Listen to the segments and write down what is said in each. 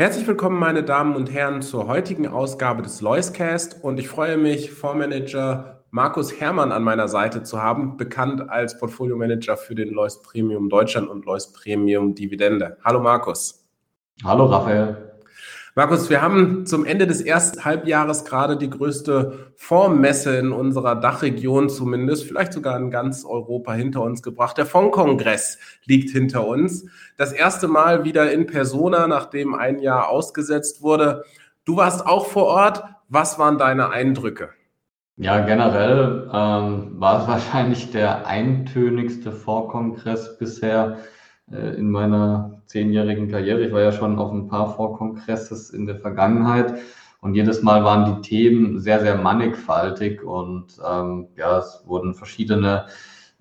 Herzlich willkommen, meine Damen und Herren, zur heutigen Ausgabe des Loiscast und ich freue mich, Fondsmanager Markus Herrmann an meiner Seite zu haben, bekannt als Portfolio-Manager für den Lois Premium Deutschland und Lois Premium Dividende. Hallo Markus. Hallo Raphael. Markus, wir haben zum Ende des ersten Halbjahres gerade die größte Fondsmesse in unserer Dachregion zumindest, vielleicht sogar in ganz Europa hinter uns gebracht. Der Fondskongress liegt hinter uns. Das erste Mal wieder in Persona, nachdem ein Jahr ausgesetzt wurde. Du warst auch vor Ort. Was waren deine Eindrücke? Ja, generell ähm, war es wahrscheinlich der eintönigste Fondskongress bisher in meiner zehnjährigen Karriere. Ich war ja schon auf ein paar Vorkongresses in der Vergangenheit und jedes Mal waren die Themen sehr, sehr mannigfaltig und ähm, ja, es wurden verschiedene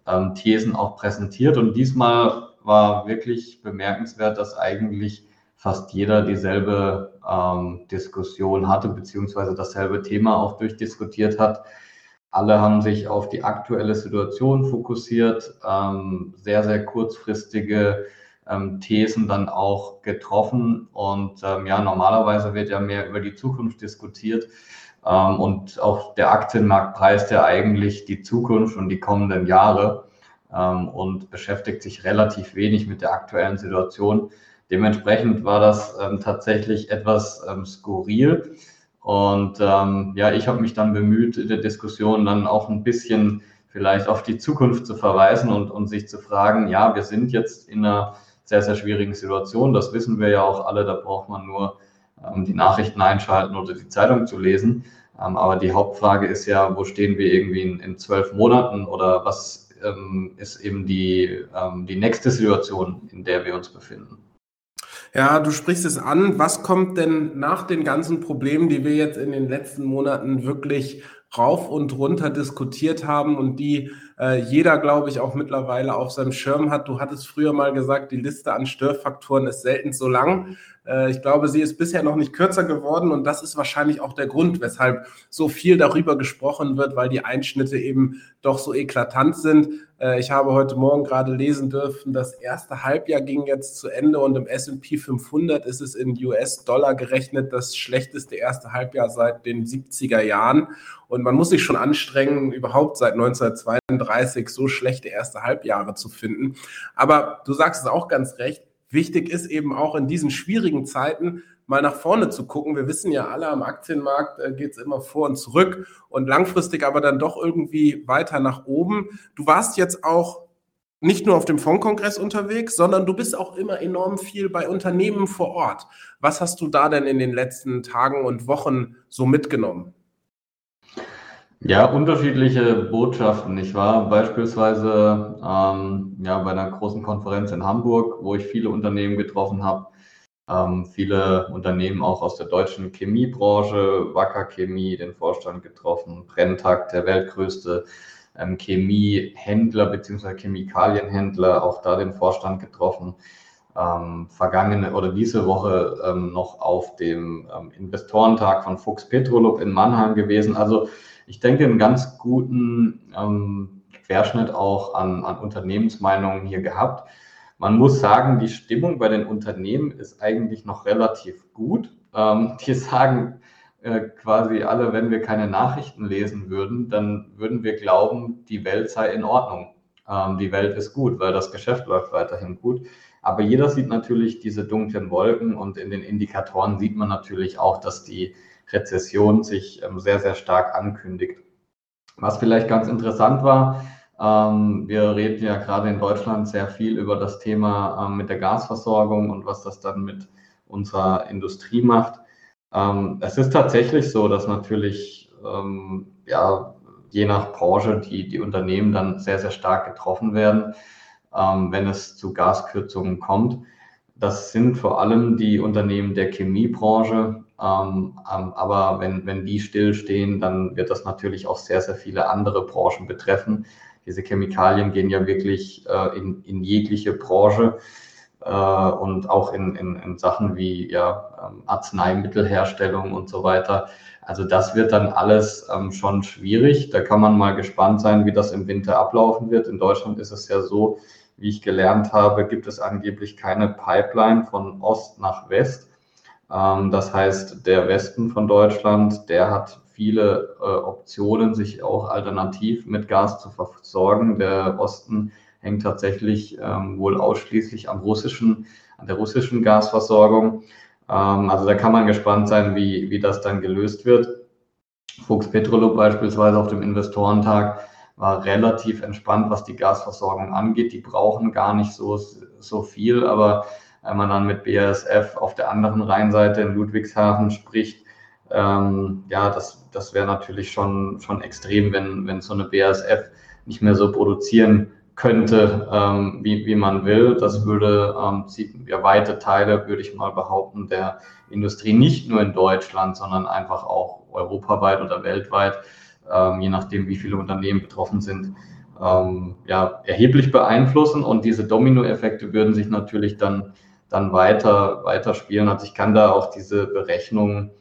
ähm, Thesen auch präsentiert und diesmal war wirklich bemerkenswert, dass eigentlich fast jeder dieselbe ähm, Diskussion hatte, beziehungsweise dasselbe Thema auch durchdiskutiert hat. Alle haben sich auf die aktuelle Situation fokussiert, ähm, sehr, sehr kurzfristige ähm, Thesen dann auch getroffen. Und ähm, ja, normalerweise wird ja mehr über die Zukunft diskutiert. Ähm, und auch der Aktienmarkt preist ja eigentlich die Zukunft und die kommenden Jahre ähm, und beschäftigt sich relativ wenig mit der aktuellen Situation. Dementsprechend war das ähm, tatsächlich etwas skurril. Und ähm, ja, ich habe mich dann bemüht, in der Diskussion dann auch ein bisschen vielleicht auf die Zukunft zu verweisen und, und sich zu fragen, ja, wir sind jetzt in einer sehr, sehr schwierigen Situation. Das wissen wir ja auch alle, da braucht man nur ähm, die Nachrichten einschalten oder die Zeitung zu lesen. Ähm, aber die Hauptfrage ist ja, wo stehen wir irgendwie in, in zwölf Monaten oder was ähm, ist eben die, ähm, die nächste Situation, in der wir uns befinden? Ja, du sprichst es an. Was kommt denn nach den ganzen Problemen, die wir jetzt in den letzten Monaten wirklich rauf und runter diskutiert haben und die äh, jeder, glaube ich, auch mittlerweile auf seinem Schirm hat. Du hattest früher mal gesagt, die Liste an Störfaktoren ist selten so lang. Äh, ich glaube, sie ist bisher noch nicht kürzer geworden und das ist wahrscheinlich auch der Grund, weshalb so viel darüber gesprochen wird, weil die Einschnitte eben doch so eklatant sind. Äh, ich habe heute Morgen gerade lesen dürfen, das erste Halbjahr ging jetzt zu Ende und im S&P 500 ist es in US-Dollar gerechnet das schlechteste erste Halbjahr seit den 70er Jahren. Und man muss sich schon anstrengen, überhaupt seit 1932 so schlechte erste Halbjahre zu finden. Aber du sagst es auch ganz recht, wichtig ist eben auch in diesen schwierigen Zeiten mal nach vorne zu gucken. Wir wissen ja alle, am Aktienmarkt äh, geht es immer vor und zurück und langfristig aber dann doch irgendwie weiter nach oben. Du warst jetzt auch nicht nur auf dem Fondskongress unterwegs, sondern du bist auch immer enorm viel bei Unternehmen vor Ort. Was hast du da denn in den letzten Tagen und Wochen so mitgenommen? Ja, unterschiedliche Botschaften. Ich war beispielsweise ähm, ja, bei einer großen Konferenz in Hamburg, wo ich viele Unternehmen getroffen habe. Ähm, viele Unternehmen auch aus der deutschen Chemiebranche, Wacker Chemie, den Vorstand getroffen, Brenntag, der weltgrößte ähm, Chemiehändler bzw. Chemikalienhändler, auch da den Vorstand getroffen. Ähm, vergangene oder diese Woche ähm, noch auf dem ähm, Investorentag von Fuchs Petrolub in Mannheim gewesen. Also ich denke, einen ganz guten ähm, Querschnitt auch an, an Unternehmensmeinungen hier gehabt. Man muss sagen, die Stimmung bei den Unternehmen ist eigentlich noch relativ gut. Ähm, die sagen äh, quasi alle, wenn wir keine Nachrichten lesen würden, dann würden wir glauben, die Welt sei in Ordnung. Ähm, die Welt ist gut, weil das Geschäft läuft weiterhin gut. Aber jeder sieht natürlich diese dunklen Wolken und in den Indikatoren sieht man natürlich auch, dass die Rezession sich ähm, sehr, sehr stark ankündigt. Was vielleicht ganz interessant war, ähm, wir reden ja gerade in Deutschland sehr viel über das Thema ähm, mit der Gasversorgung und was das dann mit unserer Industrie macht. es ist tatsächlich so, dass natürlich ja, je nach Branche die, die Unternehmen dann sehr, sehr stark getroffen werden, wenn es zu Gaskürzungen kommt. das sind vor allem die Unternehmen der Chemiebranche. Ähm, ähm, aber wenn, wenn die stillstehen, dann wird das natürlich auch sehr, sehr viele andere Branchen betreffen. Diese Chemikalien gehen ja wirklich äh, in, in jegliche Branche äh, und auch in, in, in Sachen wie ja, ähm, Arzneimittelherstellung und so weiter. Also das wird dann alles ähm, schon schwierig. Da kann man mal gespannt sein, wie das im Winter ablaufen wird. In Deutschland ist es ja so, wie ich gelernt habe, gibt es angeblich keine Pipeline von Ost nach West. Ähm, das heißt, der Westen von Deutschland, der hat viele äh, Optionen, sich auch alternativ mit Gas zu versorgen. Der Osten hängt tatsächlich ähm, wohl ausschließlich am russischen, an der russischen Gasversorgung. Ähm, also da kann man gespannt sein, wie, wie das dann gelöst wird. Fuchs Petrolub beispielsweise auf dem Investorentag war relativ entspannt, was die Gasversorgung angeht. Die brauchen gar nicht so, so viel, aber wenn man dann mit BASF auf der anderen Rheinseite in Ludwigshafen spricht, ähm, ja, das, das wäre natürlich schon, schon extrem, wenn, wenn so eine BASF nicht mehr so produzieren könnte, ähm, wie, wie man will. Das würde ähm, ja, weite Teile, würde ich mal behaupten, der Industrie nicht nur in Deutschland, sondern einfach auch europaweit oder weltweit ähm, je nachdem, wie viele Unternehmen betroffen sind, ähm, ja, erheblich beeinflussen. Und diese Dominoeffekte würden sich natürlich dann, dann weiter, weiter spielen. Also ich kann da auch diese Berechnungen,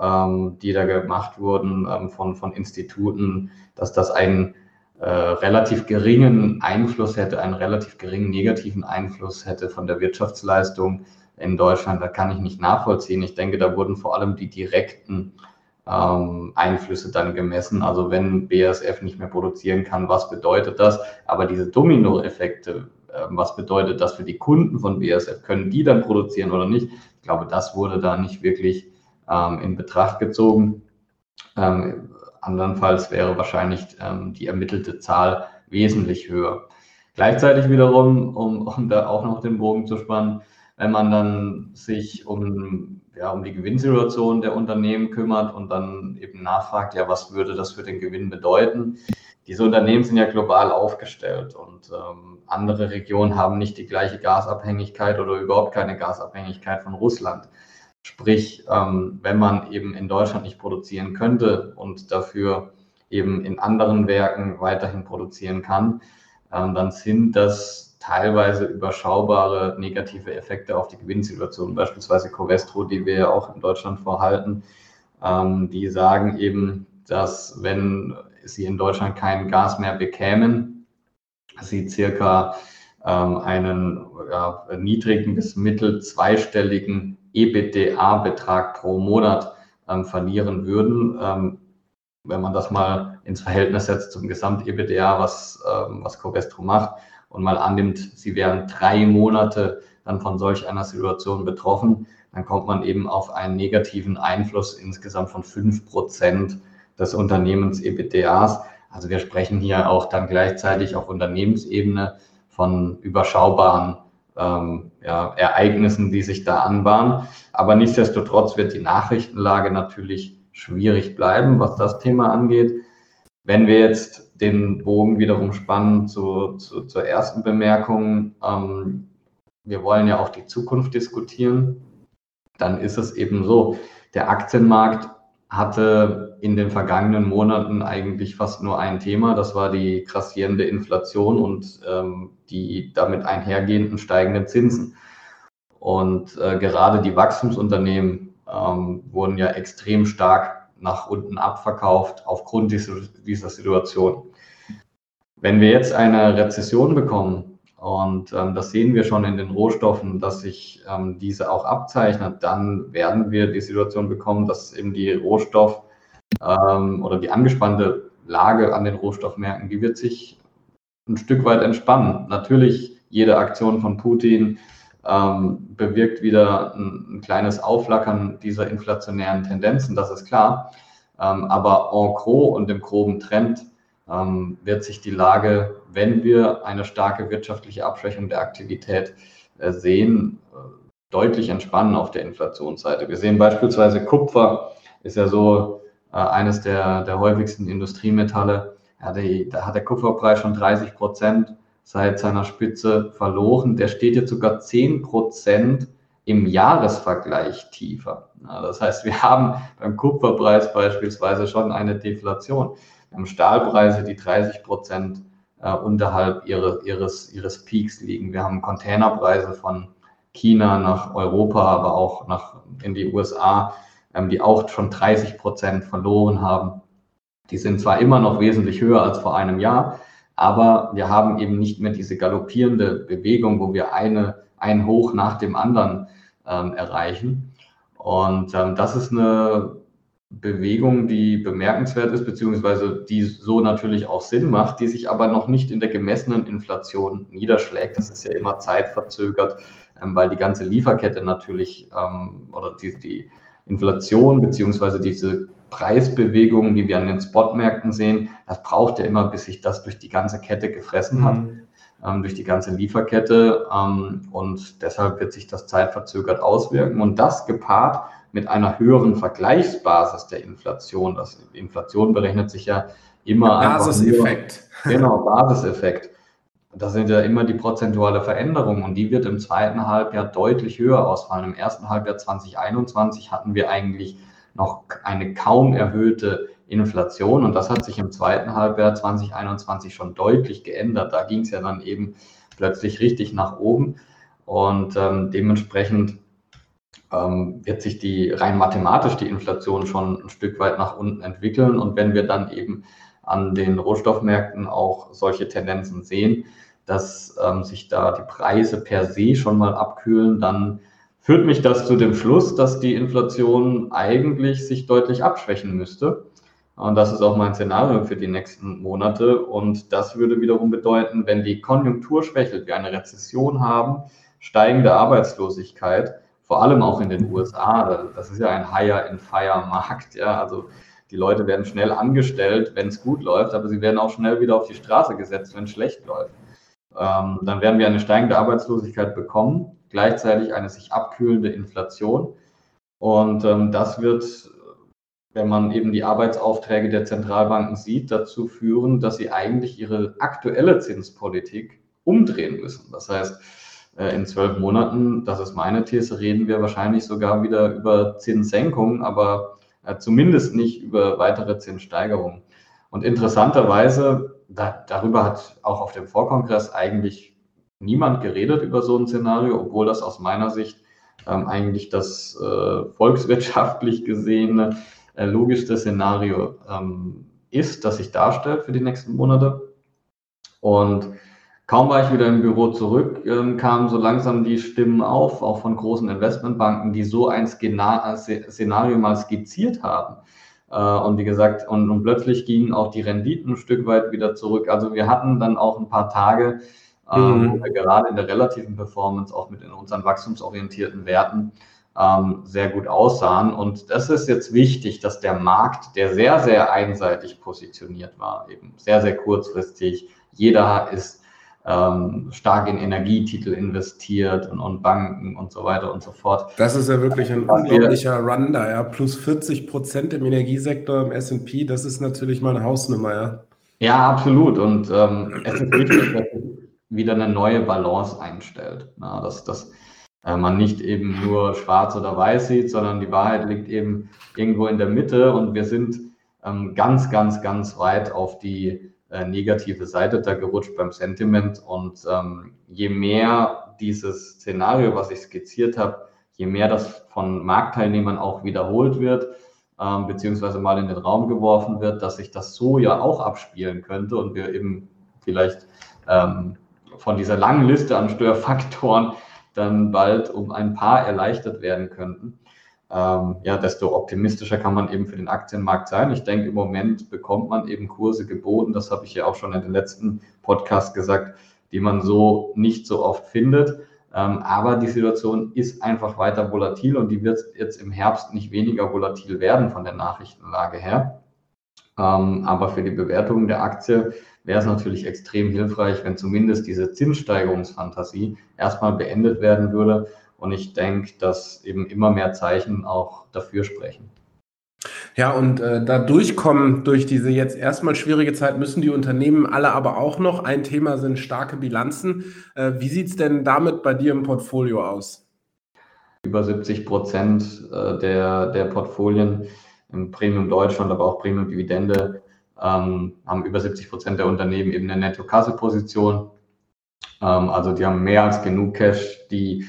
ähm, die da gemacht wurden ähm, von, von Instituten, dass das einen äh, relativ geringen Einfluss hätte, einen relativ geringen negativen Einfluss hätte von der Wirtschaftsleistung in Deutschland, da kann ich nicht nachvollziehen. Ich denke, da wurden vor allem die direkten ähm, Einflüsse dann gemessen. Also wenn BASF nicht mehr produzieren kann, was bedeutet das? Aber diese Dominoeffekte, was bedeutet das für die Kunden von BASF? Können die dann produzieren oder nicht? Ich glaube, das wurde da nicht wirklich ähm, in Betracht gezogen. Ähm, andernfalls wäre wahrscheinlich ähm, die ermittelte Zahl wesentlich höher. Gleichzeitig wiederum, um, um da auch noch den Bogen zu spannen, wenn man dann sich um ja, um die Gewinnsituation der Unternehmen kümmert und dann eben nachfragt, ja, was würde das für den Gewinn bedeuten? Diese Unternehmen sind ja global aufgestellt und ähm, andere Regionen haben nicht die gleiche Gasabhängigkeit oder überhaupt keine Gasabhängigkeit von Russland. Sprich, ähm, wenn man eben in Deutschland nicht produzieren könnte und dafür eben in anderen Werken weiterhin produzieren kann, ähm, dann sind das teilweise überschaubare negative Effekte auf die Gewinnsituation, beispielsweise Covestro, die wir ja auch in Deutschland vorhalten. Ähm, die sagen eben, dass wenn sie in Deutschland kein Gas mehr bekämen, sie circa ähm, einen ja, niedrigen bis mittel zweistelligen EBITDA-Betrag pro Monat ähm, verlieren würden. Ähm, wenn man das mal ins Verhältnis setzt zum Gesamt-EBITDA, was, ähm, was Covestro macht, und mal annimmt, sie wären drei Monate dann von solch einer Situation betroffen, dann kommt man eben auf einen negativen Einfluss insgesamt von fünf Prozent des Unternehmens EBTAs. Also wir sprechen hier auch dann gleichzeitig auf Unternehmensebene von überschaubaren ähm, ja, Ereignissen, die sich da anbahnen. Aber nichtsdestotrotz wird die Nachrichtenlage natürlich schwierig bleiben, was das Thema angeht. Wenn wir jetzt den Bogen wiederum spannen zu, zu, zur ersten Bemerkung, ähm, wir wollen ja auch die Zukunft diskutieren, dann ist es eben so, der Aktienmarkt hatte in den vergangenen Monaten eigentlich fast nur ein Thema, das war die grassierende Inflation und ähm, die damit einhergehenden steigenden Zinsen. Und äh, gerade die Wachstumsunternehmen ähm, wurden ja extrem stark nach unten abverkauft aufgrund dieser, dieser Situation. Wenn wir jetzt eine Rezession bekommen, und ähm, das sehen wir schon in den Rohstoffen, dass sich ähm, diese auch abzeichnet, dann werden wir die Situation bekommen, dass eben die Rohstoff- ähm, oder die angespannte Lage an den Rohstoffmärkten, die wird sich ein Stück weit entspannen. Natürlich, jede Aktion von Putin ähm, bewirkt wieder ein, ein, kleines Aufflackern dieser inflationären Tendenzen, das ist klar. Ähm, aber en gros und im groben Trend ähm, wird sich die Lage, wenn wir eine starke wirtschaftliche Abschwächung der Aktivität äh, sehen, äh, deutlich entspannen auf der Inflationsseite. Wir sehen beispielsweise Kupfer ist ja so eines der, der häufigsten Industriemetalle. Ja, die, da hat der Kupferpreis schon 30 Prozent seit seiner Spitze verloren. Der steht jetzt sogar 10 Prozent im Jahresvergleich tiefer. Das heißt, wir haben beim Kupferpreis beispielsweise schon eine Deflation. Wir haben Stahlpreise, die 30 Prozent äh, unterhalb ihre, ihres, ihres Peaks liegen. Wir haben Containerpreise von China nach Europa, aber auch nach, in die USA, ähm, die auch schon 30 Prozent verloren haben. Die sind zwar immer noch wesentlich höher als vor einem Jahr, aber wir haben eben nicht mehr diese galoppierende Bewegung, wo wir eine, ein Hoch nach dem anderen ähm, erreichen. Und ähm, das ist eine Bewegung, die bemerkenswert ist, beziehungsweise die so natürlich auch Sinn macht, die sich aber noch nicht in der gemessenen Inflation niederschlägt. Das ist ja immer zeitverzögert, ähm, weil die ganze Lieferkette natürlich ähm, oder die, die Inflation beziehungsweise diese Preisbewegungen, die wir an den Spotmärkten sehen, das braucht ja immer, bis sich das durch die ganze Kette gefressen hat, mhm. ähm, durch die ganze Lieferkette. Ähm, und deshalb wird sich das zeitverzögert auswirken. Und das gepaart mit einer höheren Vergleichsbasis der Inflation. Das Inflation berechnet sich ja immer Basiseffekt. Nur, genau, Basiseffekt. Das sind ja immer die prozentuale Veränderung und die wird im zweiten Halbjahr deutlich höher ausfallen. Im ersten Halbjahr 2021 hatten wir eigentlich noch eine kaum erhöhte Inflation und das hat sich im zweiten Halbjahr 2021 schon deutlich geändert. Da ging es ja dann eben plötzlich richtig nach oben und ähm, dementsprechend ähm, wird sich die rein mathematisch die Inflation schon ein Stück weit nach unten entwickeln und wenn wir dann eben an den Rohstoffmärkten auch solche Tendenzen sehen, dass ähm, sich da die Preise per se schon mal abkühlen, dann führt mich das zu dem Schluss, dass die Inflation eigentlich sich deutlich abschwächen müsste. Und das ist auch mein Szenario für die nächsten Monate. Und das würde wiederum bedeuten, wenn die Konjunktur schwächelt, wir eine Rezession haben, steigende Arbeitslosigkeit, vor allem auch in den USA, das ist ja ein Hire-and-Fire-Markt, ja, also die Leute werden schnell angestellt, wenn es gut läuft, aber sie werden auch schnell wieder auf die Straße gesetzt, wenn es schlecht läuft. Ähm, dann werden wir eine steigende Arbeitslosigkeit bekommen gleichzeitig eine sich abkühlende Inflation. Und ähm, das wird, wenn man eben die Arbeitsaufträge der Zentralbanken sieht, dazu führen, dass sie eigentlich ihre aktuelle Zinspolitik umdrehen müssen. Das heißt, äh, in zwölf Monaten, das ist meine These, reden wir wahrscheinlich sogar wieder über Zinssenkungen, aber äh, zumindest nicht über weitere Zinssteigerungen. Und interessanterweise, da, darüber hat auch auf dem Vorkongress eigentlich niemand geredet über so ein Szenario, obwohl das aus meiner Sicht ähm, eigentlich das äh, volkswirtschaftlich gesehene äh, logischste Szenario ähm, ist, das sich darstellt für die nächsten Monate. Und kaum war ich wieder im Büro zurück, ähm, kamen so langsam die Stimmen auf, auch von großen Investmentbanken, die so ein Szenario mal skizziert haben. Äh, und wie gesagt, und, und plötzlich gingen auch die Renditen ein Stück weit wieder zurück. Also wir hatten dann auch ein paar Tage, ähm, mhm. wo wir gerade in der relativen Performance auch mit in unseren wachstumsorientierten Werten ähm, sehr gut aussahen. Und das ist jetzt wichtig, dass der Markt, der sehr, sehr einseitig positioniert war, eben sehr, sehr kurzfristig, jeder ist ähm, stark in Energietitel investiert und, und, Banken und so weiter und so fort. Das ist ja wirklich ein unglaublicher Run da, ja. Plus 40 Prozent im Energiesektor im SP, das ist natürlich mal eine Hausnummer, ja. Ja, absolut. Und ähm, es ist wichtig, dass wieder eine neue Balance einstellt. Na, dass, dass äh, man nicht eben nur schwarz oder weiß sieht, sondern die Wahrheit liegt eben irgendwo in der Mitte und wir sind ähm, ganz, ganz, ganz weit auf die negative Seite da gerutscht beim Sentiment. Und ähm, je mehr dieses Szenario, was ich skizziert habe, je mehr das von Marktteilnehmern auch wiederholt wird, ähm, beziehungsweise mal in den Raum geworfen wird, dass sich das so ja auch abspielen könnte und wir eben vielleicht ähm, von dieser langen Liste an Störfaktoren dann bald um ein paar erleichtert werden könnten, ähm, ja, desto optimistischer kann man eben für den Aktienmarkt sein. Ich denke, im Moment bekommt man eben Kurse geboten, das habe ich ja auch schon in den letzten Podcast gesagt, die man so nicht so oft findet. Ähm, aber die Situation ist einfach weiter volatil und die wird jetzt im Herbst nicht weniger volatil werden von der Nachrichtenlage her. Ähm, aber für die Bewertung der Aktie wäre es natürlich extrem hilfreich, wenn zumindest diese Zinssteigerungsfantasie erstmal beendet werden würde. Und ich denke, dass eben immer mehr Zeichen auch dafür sprechen. Ja, und äh, da durchkommen durch diese jetzt erstmal schwierige Zeit müssen die Unternehmen alle aber auch noch. Ein Thema sind starke Bilanzen. Äh, wie sieht es denn damit bei dir im Portfolio aus? über 70 Prozent äh, der, der Portfolien im Premium Deutschland, aber auch Premium Dividende ähm, haben über 70 Prozent der Unternehmen eben eine Netto-Kasse-Position. Ähm, also die haben mehr als genug Cash, die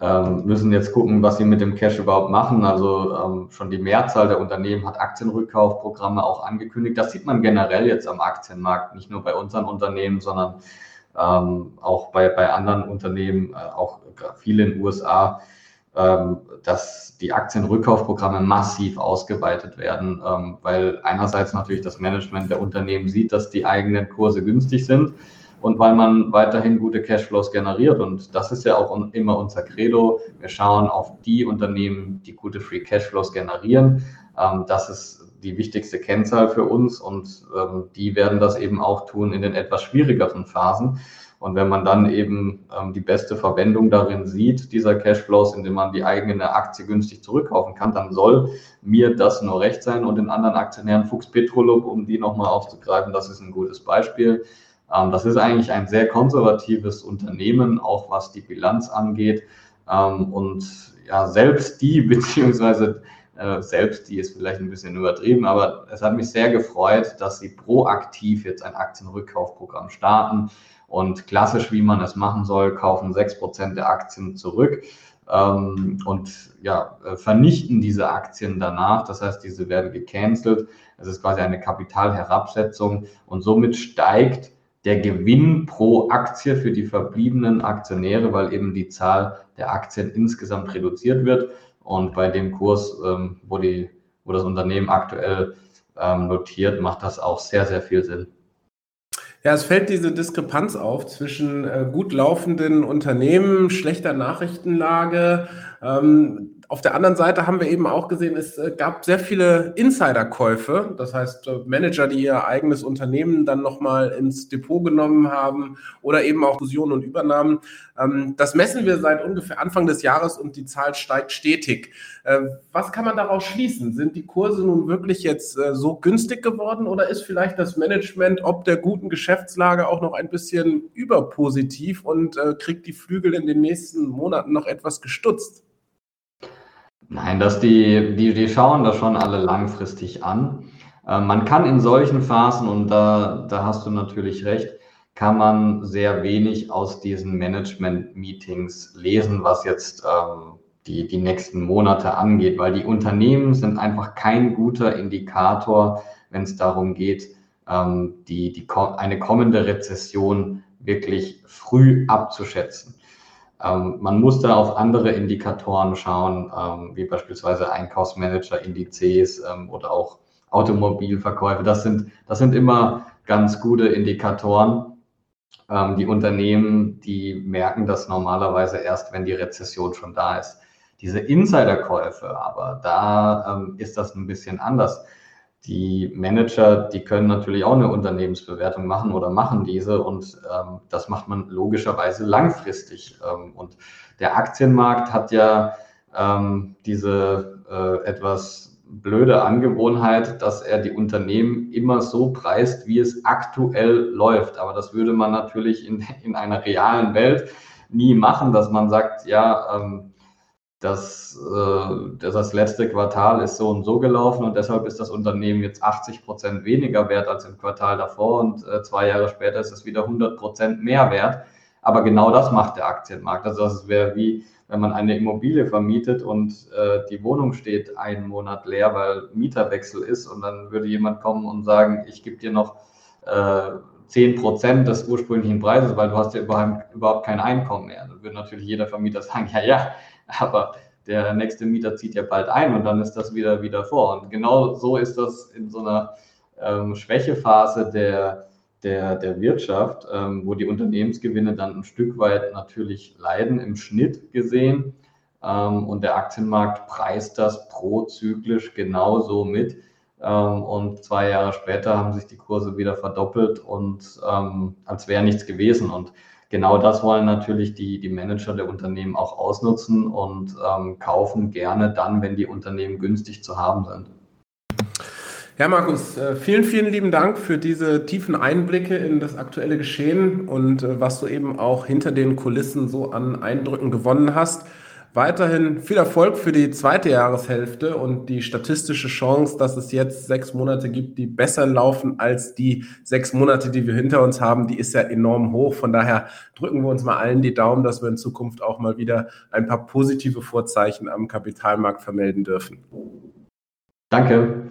ähm, müssen jetzt gucken, was sie mit dem Cash überhaupt machen. Also ähm, schon die Mehrzahl der Unternehmen hat Aktienrückkaufprogramme auch angekündigt. Das sieht man generell jetzt am Aktienmarkt, nicht nur bei unseren Unternehmen, sondern ähm, auch bei, bei anderen Unternehmen, äh, auch viele in den USA, ähm, dass die Aktienrückkaufprogramme massiv ausgeweitet werden, ähm, weil einerseits natürlich das Management der Unternehmen sieht, dass die eigenen Kurse günstig sind und weil man weiterhin gute Cashflows generiert. Und das ist ja auch immer unser Credo. Wir schauen auf die Unternehmen, die gute Free Cashflows generieren. Ähm, das ist die wichtigste Kennzahl für uns und ähm, die werden das eben auch tun in den etwas schwierigeren Phasen. Und wenn man dann eben ähm, die beste Verwendung darin sieht, dieser Cashflows, indem man die eigene Aktie günstig zurückkaufen kann, dann soll mir das nur recht sein und den anderen Aktionären Fuchs Petrolub, um die nochmal aufzugreifen, das ist ein gutes Beispiel. Ähm, das ist eigentlich ein sehr konservatives Unternehmen, auch was die Bilanz angeht. Ähm, und ja, selbst die, beziehungsweise äh, selbst die ist vielleicht ein bisschen übertrieben, aber es hat mich sehr gefreut, dass sie proaktiv jetzt ein Aktienrückkaufprogramm starten und klassisch, wie man es machen soll, kaufen 6% der Aktien zurück ähm, und ja, äh, vernichten diese Aktien danach. Das heißt, diese werden gecancelt. Es ist quasi eine Kapitalherabsetzung und somit steigt der Gewinn pro Aktie für die verbliebenen Aktionäre, weil eben die Zahl der Aktien insgesamt reduziert wird. Und bei dem Kurs, ähm, wo, die, wo das Unternehmen aktuell ähm, notiert, macht das auch sehr, sehr viel Sinn. Ja, es fällt diese Diskrepanz auf zwischen äh, gut laufenden Unternehmen, schlechter Nachrichtenlage, ähm, auf der anderen Seite haben wir eben auch gesehen, es äh, gab sehr viele Insiderkäufe, das heißt äh, Manager, die ihr eigenes Unternehmen dann nochmal ins Depot genommen haben oder eben auch Fusionen und Übernahmen. Ähm, das messen wir seit ungefähr Anfang des Jahres und die Zahl steigt stetig. Ähm, was kann man daraus schließen? Sind die Kurse nun wirklich jetzt äh, so günstig geworden oder ist vielleicht das Management ob der guten Geschäftslage auch noch ein bisschen überpositiv und kriegt die Flügel in den nächsten Monaten noch etwas gestutzt? Nein, dass die, die, die schauen das schon alle langfristig an. Äh, man kann in solchen Phasen, und da, da hast du natürlich recht, kann man sehr wenig aus diesen Management-Meetings lesen, was jetzt ähm, die, die nächsten Monate angeht, weil die Unternehmen sind einfach kein guter Indikator, wenn es darum geht, ähm, die, die, eine kommende Rezession wirklich früh abzuschätzen. Ähm, man muss da auf andere Indikatoren schauen, ähm, wie beispielsweise Einkaufsmanager-Indizes ähm, oder auch Automobilverkäufe. Das sind, das sind immer ganz gute Indikatoren. Ähm, die Unternehmen, die merken das normalerweise erst, wenn die Rezession schon da ist. Diese Insiderkäufe, aber da ähm, ist das ein bisschen anders die Manager, die können natürlich auch eine Unternehmensbewertung machen oder machen diese und ähm, das macht man logischerweise langfristig. Ähm, und der Aktienmarkt hat ja ähm, diese äh, etwas blöde Angewohnheit, dass er die Unternehmen immer so preist, wie es aktuell läuft. Aber das würde man natürlich in, in einer realen Welt nie machen, dass man sagt, ja, ähm, das, äh, das letzte Quartal ist so und so gelaufen und deshalb ist das Unternehmen jetzt 80 Prozent weniger wert als im Quartal davor und äh, zwei Jahre später ist es wieder 100 Prozent mehr wert. Aber genau das macht der Aktienmarkt. Also das wäre wie, wenn man eine Immobilie vermietet und äh, die Wohnung steht einen Monat leer, weil Mieterwechsel ist und dann würde jemand kommen und sagen, ich gebe dir noch äh, 10 Prozent des ursprünglichen Preises, weil du hast ja überhaupt, überhaupt kein Einkommen mehr. Dann würde natürlich jeder Vermieter sagen, ja, ja, aber der nächste Mieter zieht ja bald ein und dann ist das wieder wieder vor. Und genau so ist das in so einer ähm, Schwächephase der, der, der Wirtschaft, ähm, wo die Unternehmensgewinne dann ein Stück weit natürlich leiden, im Schnitt gesehen. Ähm, und der Aktienmarkt preist das prozyklisch genauso mit. Ähm, und zwei Jahre später haben sich die Kurse wieder verdoppelt und ähm, als wäre nichts gewesen. Und genau das wollen natürlich die, die Manager der Unternehmen auch ausnutzen und ähm, kaufen gerne dann, wenn die Unternehmen günstig zu haben sind. Ja, Markus, äh, vielen, vielen lieben Dank für diese tiefen Einblicke in das aktuelle Geschehen und äh, was du eben auch hinter den Kulissen so an Eindrücken gewonnen hast. Weiterhin viel Erfolg für die zweite Jahreshälfte und die statistische Chance, dass es jetzt sechs Monate gibt, die besser laufen als die sechs Monate, die wir hinter uns haben, die ist ja enorm hoch. Von daher drücken wir uns mal allen die Daumen, dass wir in Zukunft auch mal wieder ein paar positive Vorzeichen am Kapitalmarkt vermelden dürfen. Danke.